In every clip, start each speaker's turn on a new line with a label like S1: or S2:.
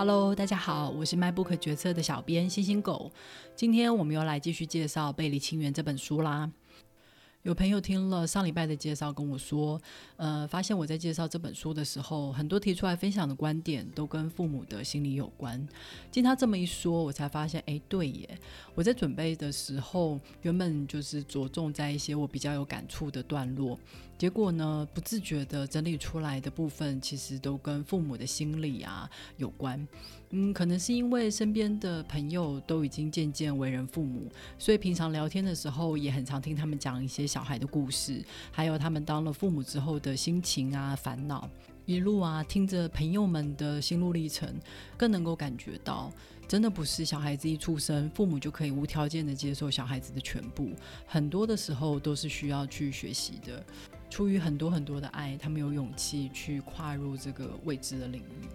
S1: Hello，大家好，我是卖不可决策的小编星星狗。今天我们又来继续介绍《背离清源》这本书啦。有朋友听了上礼拜的介绍，跟我说，呃，发现我在介绍这本书的时候，很多提出来分享的观点都跟父母的心理有关。经他这么一说，我才发现，哎，对耶！我在准备的时候，原本就是着重在一些我比较有感触的段落，结果呢，不自觉的整理出来的部分，其实都跟父母的心理啊有关。嗯，可能是因为身边的朋友都已经渐渐为人父母，所以平常聊天的时候也很常听他们讲一些小孩的故事，还有他们当了父母之后的心情啊、烦恼。一路啊，听着朋友们的心路历程，更能够感觉到，真的不是小孩子一出生，父母就可以无条件的接受小孩子的全部，很多的时候都是需要去学习的。出于很多很多的爱，他们有勇气去跨入这个未知的领域。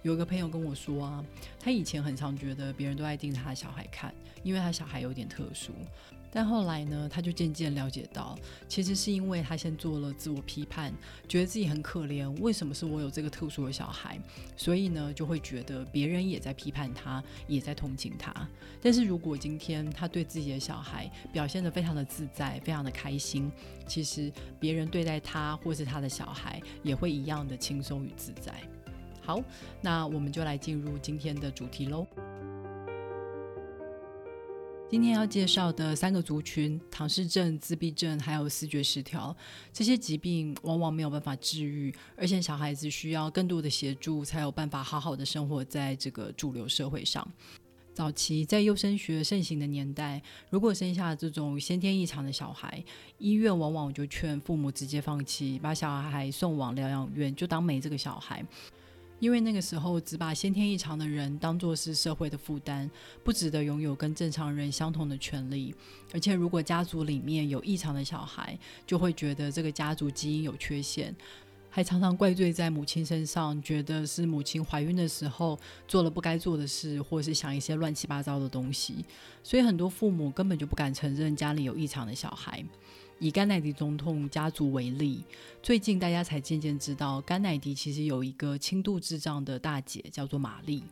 S1: 有一个朋友跟我说啊，他以前很常觉得别人都爱盯着他的小孩看，因为他小孩有点特殊。但后来呢，他就渐渐了解到，其实是因为他先做了自我批判，觉得自己很可怜，为什么是我有这个特殊的小孩？所以呢，就会觉得别人也在批判他，也在同情他。但是如果今天他对自己的小孩表现得非常的自在，非常的开心，其实别人对待他或是他的小孩也会一样的轻松与自在。好，那我们就来进入今天的主题喽。今天要介绍的三个族群——唐氏症、自闭症，还有视觉失调，这些疾病往往没有办法治愈，而且小孩子需要更多的协助，才有办法好好的生活在这个主流社会上。早期在优生学盛行的年代，如果生下这种先天异常的小孩，医院往往就劝父母直接放弃，把小孩送往疗养院，就当没这个小孩。因为那个时候只把先天异常的人当作是社会的负担，不值得拥有跟正常人相同的权利。而且如果家族里面有异常的小孩，就会觉得这个家族基因有缺陷，还常常怪罪在母亲身上，觉得是母亲怀孕的时候做了不该做的事，或是想一些乱七八糟的东西。所以很多父母根本就不敢承认家里有异常的小孩。以甘乃迪总统家族为例，最近大家才渐渐知道，甘乃迪其实有一个轻度智障的大姐，叫做玛丽。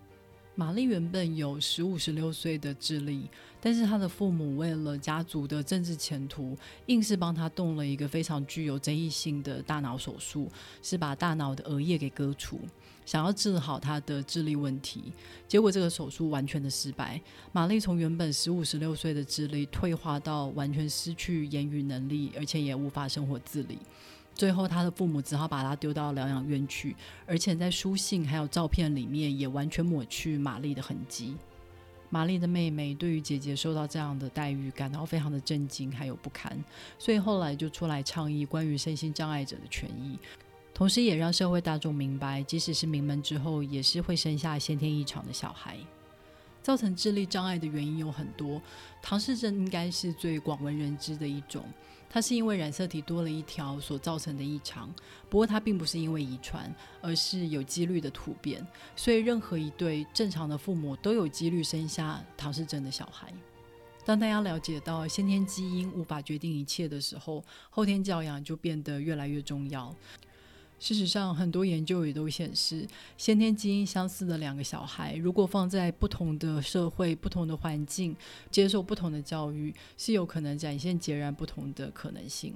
S1: 玛丽原本有十五、十六岁的智力，但是她的父母为了家族的政治前途，硬是帮她动了一个非常具有争议性的大脑手术，是把大脑的额叶给割除，想要治好她的智力问题。结果这个手术完全的失败，玛丽从原本十五、十六岁的智力退化到完全失去言语能力，而且也无法生活自理。最后，他的父母只好把他丢到疗养院去，而且在书信还有照片里面也完全抹去玛丽的痕迹。玛丽的妹妹对于姐姐受到这样的待遇感到非常的震惊还有不堪，所以后来就出来倡议关于身心障碍者的权益，同时也让社会大众明白，即使是名门之后，也是会生下先天异常的小孩。造成智力障碍的原因有很多，唐氏症应该是最广为人知的一种。它是因为染色体多了一条所造成的异常，不过它并不是因为遗传，而是有几率的突变。所以任何一对正常的父母都有几率生下唐氏症的小孩。当大家了解到先天基因无法决定一切的时候，后天教养就变得越来越重要。事实上，很多研究也都显示，先天基因相似的两个小孩，如果放在不同的社会、不同的环境，接受不同的教育，是有可能展现截然不同的可能性。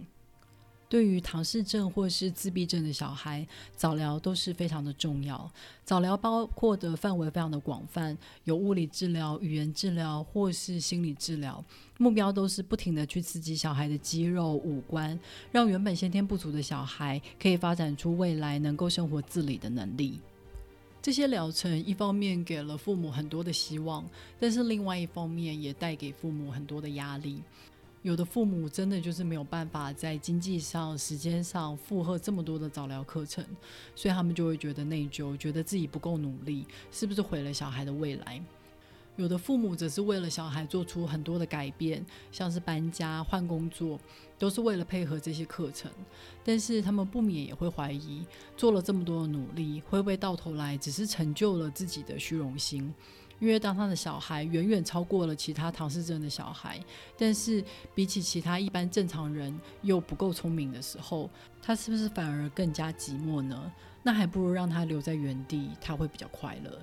S1: 对于唐氏症或是自闭症的小孩，早疗都是非常的重要。早疗包括的范围非常的广泛，有物理治疗、语言治疗或是心理治疗，目标都是不停的去刺激小孩的肌肉、五官，让原本先天不足的小孩可以发展出未来能够生活自理的能力。这些疗程一方面给了父母很多的希望，但是另外一方面也带给父母很多的压力。有的父母真的就是没有办法在经济上、时间上负荷这么多的早疗课程，所以他们就会觉得内疚，觉得自己不够努力，是不是毁了小孩的未来？有的父母则是为了小孩做出很多的改变，像是搬家、换工作，都是为了配合这些课程，但是他们不免也会怀疑，做了这么多的努力，会不会到头来只是成就了自己的虚荣心？因为当他的小孩远远超过了其他唐氏症的小孩，但是比起其他一般正常人又不够聪明的时候，他是不是反而更加寂寞呢？那还不如让他留在原地，他会比较快乐。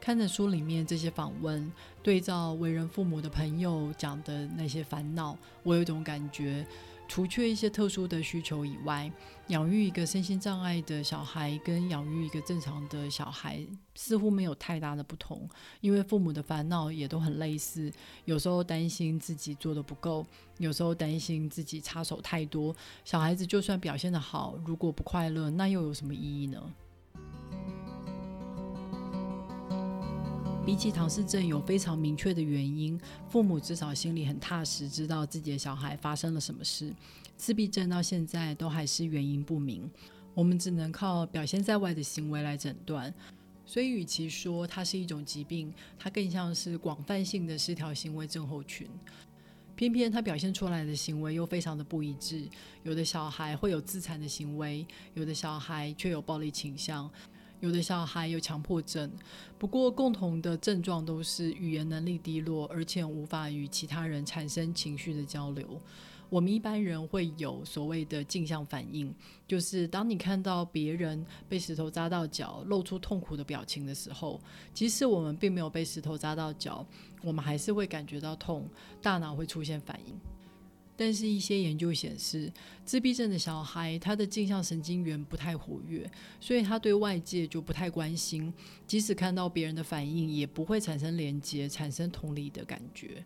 S1: 看着书里面这些访问，对照为人父母的朋友讲的那些烦恼，我有一种感觉。除却一些特殊的需求以外，养育一个身心障碍的小孩跟养育一个正常的小孩似乎没有太大的不同，因为父母的烦恼也都很类似。有时候担心自己做的不够，有时候担心自己插手太多。小孩子就算表现得好，如果不快乐，那又有什么意义呢？比起唐氏症有非常明确的原因，父母至少心里很踏实，知道自己的小孩发生了什么事。自闭症到现在都还是原因不明，我们只能靠表现在外的行为来诊断。所以，与其说它是一种疾病，它更像是广泛性的失调行为症候群。偏偏他表现出来的行为又非常的不一致，有的小孩会有自残的行为，有的小孩却有暴力倾向。有的小孩有强迫症，不过共同的症状都是语言能力低落，而且无法与其他人产生情绪的交流。我们一般人会有所谓的镜像反应，就是当你看到别人被石头扎到脚，露出痛苦的表情的时候，即使我们并没有被石头扎到脚，我们还是会感觉到痛，大脑会出现反应。但是，一些研究显示，自闭症的小孩他的镜像神经元不太活跃，所以他对外界就不太关心，即使看到别人的反应，也不会产生连接、产生同理的感觉。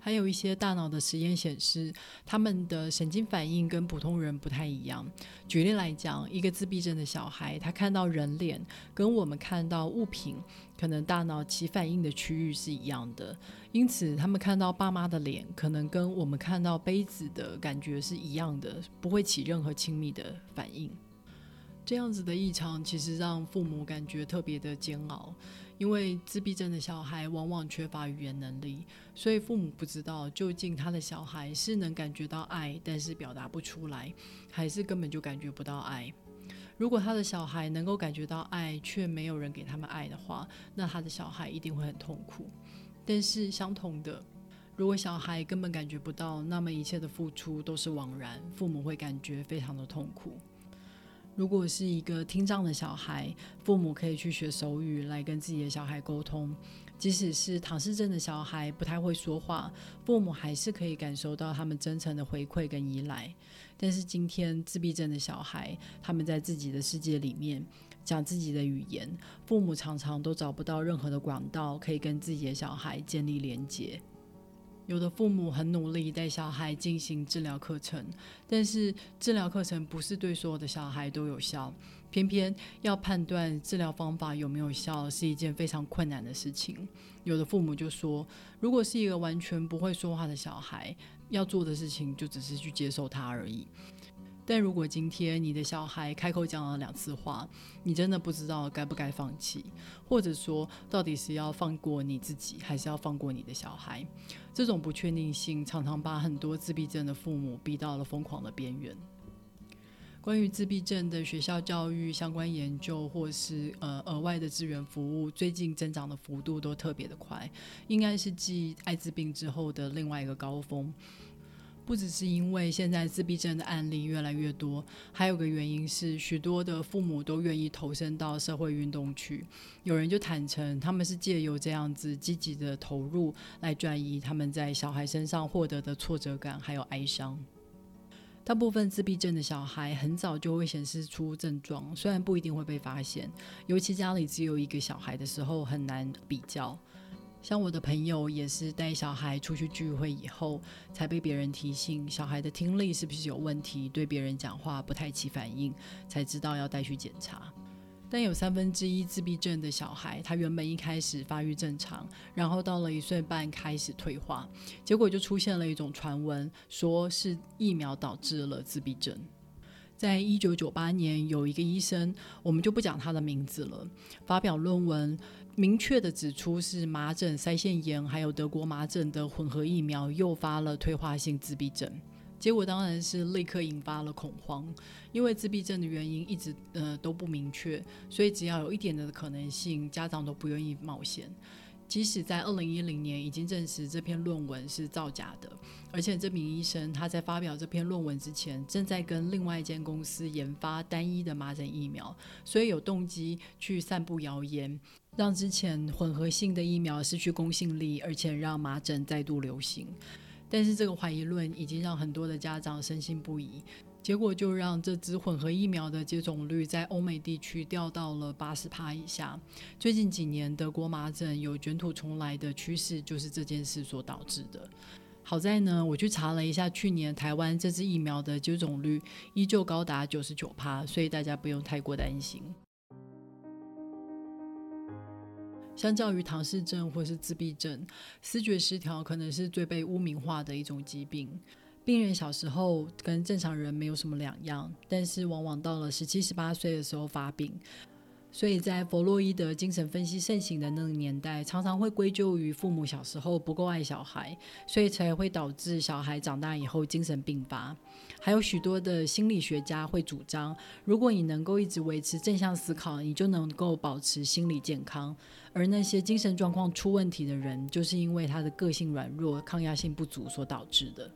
S1: 还有一些大脑的实验显示，他们的神经反应跟普通人不太一样。举例来讲，一个自闭症的小孩，他看到人脸，跟我们看到物品，可能大脑起反应的区域是一样的。因此，他们看到爸妈的脸，可能跟我们看到杯子的感觉是一样的，不会起任何亲密的反应。这样子的异常，其实让父母感觉特别的煎熬。因为自闭症的小孩往往缺乏语言能力，所以父母不知道究竟他的小孩是能感觉到爱，但是表达不出来，还是根本就感觉不到爱。如果他的小孩能够感觉到爱，却没有人给他们爱的话，那他的小孩一定会很痛苦。但是相同的，如果小孩根本感觉不到，那么一切的付出都是枉然，父母会感觉非常的痛苦。如果是一个听障的小孩，父母可以去学手语来跟自己的小孩沟通；即使是唐氏症的小孩不太会说话，父母还是可以感受到他们真诚的回馈跟依赖。但是今天自闭症的小孩，他们在自己的世界里面讲自己的语言，父母常常都找不到任何的管道可以跟自己的小孩建立连接。有的父母很努力带小孩进行治疗课程，但是治疗课程不是对所有的小孩都有效。偏偏要判断治疗方法有没有效是一件非常困难的事情。有的父母就说，如果是一个完全不会说话的小孩，要做的事情就只是去接受他而已。但如果今天你的小孩开口讲了两次话，你真的不知道该不该放弃，或者说到底是要放过你自己，还是要放过你的小孩？这种不确定性常常把很多自闭症的父母逼到了疯狂的边缘。关于自闭症的学校教育相关研究，或是呃额外的资源服务，最近增长的幅度都特别的快，应该是继艾滋病之后的另外一个高峰。不只是因为现在自闭症的案例越来越多，还有个原因是许多的父母都愿意投身到社会运动去。有人就坦诚，他们是借由这样子积极的投入来转移他们在小孩身上获得的挫折感还有哀伤。大部分自闭症的小孩很早就会显示出症状，虽然不一定会被发现，尤其家里只有一个小孩的时候很难比较。像我的朋友也是带小孩出去聚会以后，才被别人提醒小孩的听力是不是有问题，对别人讲话不太起反应，才知道要带去检查。但有三分之一自闭症的小孩，他原本一开始发育正常，然后到了一岁半开始退化，结果就出现了一种传闻，说是疫苗导致了自闭症。在一九九八年，有一个医生，我们就不讲他的名字了，发表论文。明确的指出是麻疹、腮腺炎还有德国麻疹的混合疫苗诱发了退化性自闭症，结果当然是立刻引发了恐慌，因为自闭症的原因一直呃都不明确，所以只要有一点的可能性，家长都不愿意冒险。即使在二零一零年已经证实这篇论文是造假的，而且这名医生他在发表这篇论文之前，正在跟另外一间公司研发单一的麻疹疫苗，所以有动机去散布谣言，让之前混合性的疫苗失去公信力，而且让麻疹再度流行。但是这个怀疑论已经让很多的家长深信不疑。结果就让这支混合疫苗的接种率在欧美地区掉到了八十趴以下。最近几年德国麻疹有卷土重来的趋势，就是这件事所导致的。好在呢，我去查了一下，去年台湾这支疫苗的接种率依旧高达九十九趴，所以大家不用太过担心。相较于唐氏症或是自闭症，思觉失调可能是最被污名化的一种疾病。病人小时候跟正常人没有什么两样，但是往往到了十七、十八岁的时候发病。所以在弗洛伊德精神分析盛行的那个年代，常常会归咎于父母小时候不够爱小孩，所以才会导致小孩长大以后精神病发。还有许多的心理学家会主张，如果你能够一直维持正向思考，你就能够保持心理健康。而那些精神状况出问题的人，就是因为他的个性软弱、抗压性不足所导致的。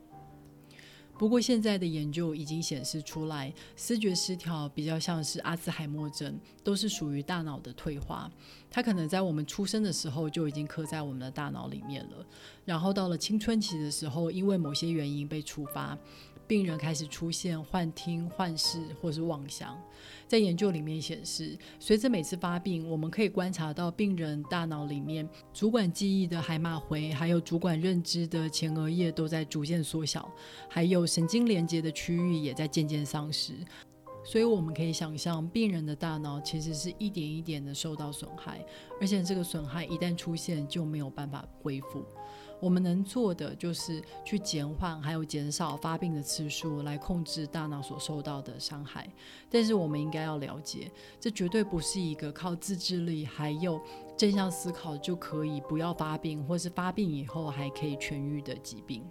S1: 不过，现在的研究已经显示出来，视觉失调比较像是阿兹海默症，都是属于大脑的退化。它可能在我们出生的时候就已经刻在我们的大脑里面了，然后到了青春期的时候，因为某些原因被触发。病人开始出现幻听、幻视或是妄想。在研究里面显示，随着每次发病，我们可以观察到病人大脑里面主管记忆的海马回，还有主管认知的前额叶都在逐渐缩小，还有神经连接的区域也在渐渐丧失。所以我们可以想象，病人的大脑其实是一点一点的受到损害，而且这个损害一旦出现就没有办法恢复。我们能做的就是去减缓还有减少发病的次数，来控制大脑所受到的伤害。但是我们应该要了解，这绝对不是一个靠自制力还有正向思考就可以不要发病，或是发病以后还可以痊愈的疾病。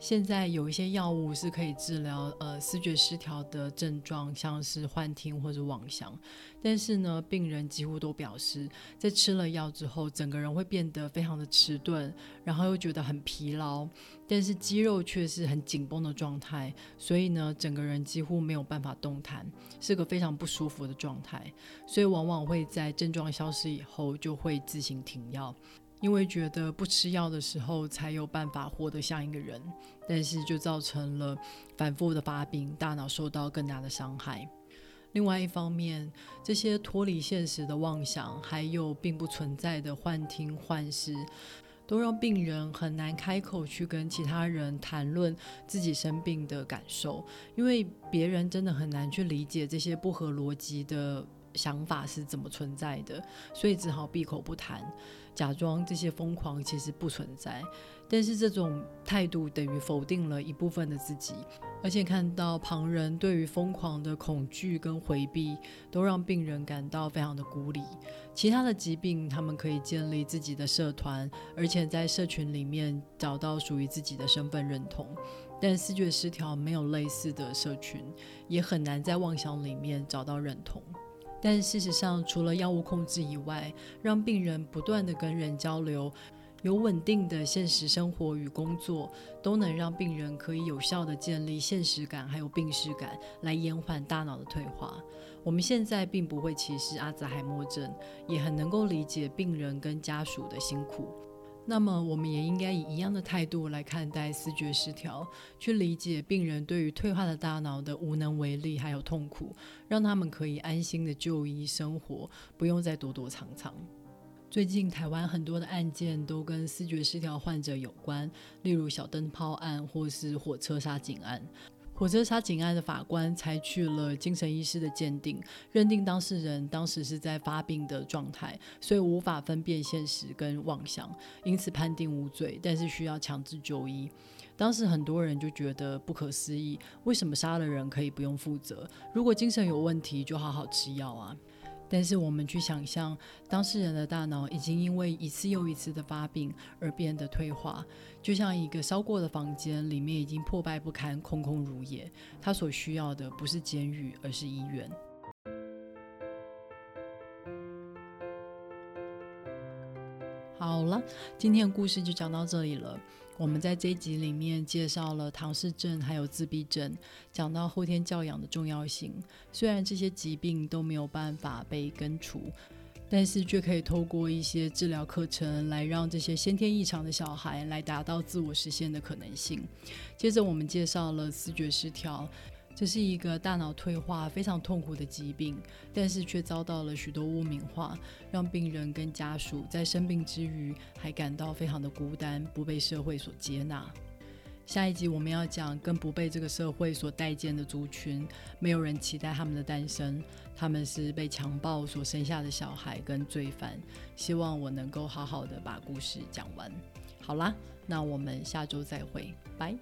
S1: 现在有一些药物是可以治疗呃视觉失调的症状，像是幻听或者妄想。但是呢，病人几乎都表示，在吃了药之后，整个人会变得非常的迟钝，然后又觉得很疲劳，但是肌肉却是很紧绷的状态。所以呢，整个人几乎没有办法动弹，是个非常不舒服的状态。所以往往会在症状消失以后，就会自行停药。因为觉得不吃药的时候才有办法活得像一个人，但是就造成了反复的发病，大脑受到更大的伤害。另外一方面，这些脱离现实的妄想，还有并不存在的幻听幻视，都让病人很难开口去跟其他人谈论自己生病的感受，因为别人真的很难去理解这些不合逻辑的想法是怎么存在的，所以只好闭口不谈。假装这些疯狂其实不存在，但是这种态度等于否定了一部分的自己，而且看到旁人对于疯狂的恐惧跟回避，都让病人感到非常的孤立。其他的疾病，他们可以建立自己的社团，而且在社群里面找到属于自己的身份认同，但视觉失调没有类似的社群，也很难在妄想里面找到认同。但事实上，除了药物控制以外，让病人不断的跟人交流，有稳定的现实生活与工作，都能让病人可以有效的建立现实感还有病视感，来延缓大脑的退化。我们现在并不会歧视阿兹海默症，也很能够理解病人跟家属的辛苦。那么，我们也应该以一样的态度来看待思觉失调，去理解病人对于退化的大脑的无能为力还有痛苦，让他们可以安心的就医生活，不用再躲躲藏藏。最近台湾很多的案件都跟思觉失调患者有关，例如小灯泡案或是火车杀警案。火车杀警案的法官采取了精神医师的鉴定，认定当事人当时是在发病的状态，所以无法分辨现实跟妄想，因此判定无罪，但是需要强制就医。当时很多人就觉得不可思议，为什么杀了人可以不用负责？如果精神有问题，就好好吃药啊。但是我们去想象，当事人的大脑已经因为一次又一次的发病而变得退化，就像一个烧过的房间，里面已经破败不堪、空空如也。他所需要的不是监狱，而是医院。好了，今天的故事就讲到这里了。我们在这一集里面介绍了唐氏症还有自闭症，讲到后天教养的重要性。虽然这些疾病都没有办法被根除，但是却可以透过一些治疗课程来让这些先天异常的小孩来达到自我实现的可能性。接着我们介绍了视觉失调。这是一个大脑退化非常痛苦的疾病，但是却遭到了许多污名化，让病人跟家属在生病之余还感到非常的孤单，不被社会所接纳。下一集我们要讲更不被这个社会所待见的族群，没有人期待他们的诞生，他们是被强暴所生下的小孩跟罪犯。希望我能够好好的把故事讲完。好啦，那我们下周再会，拜。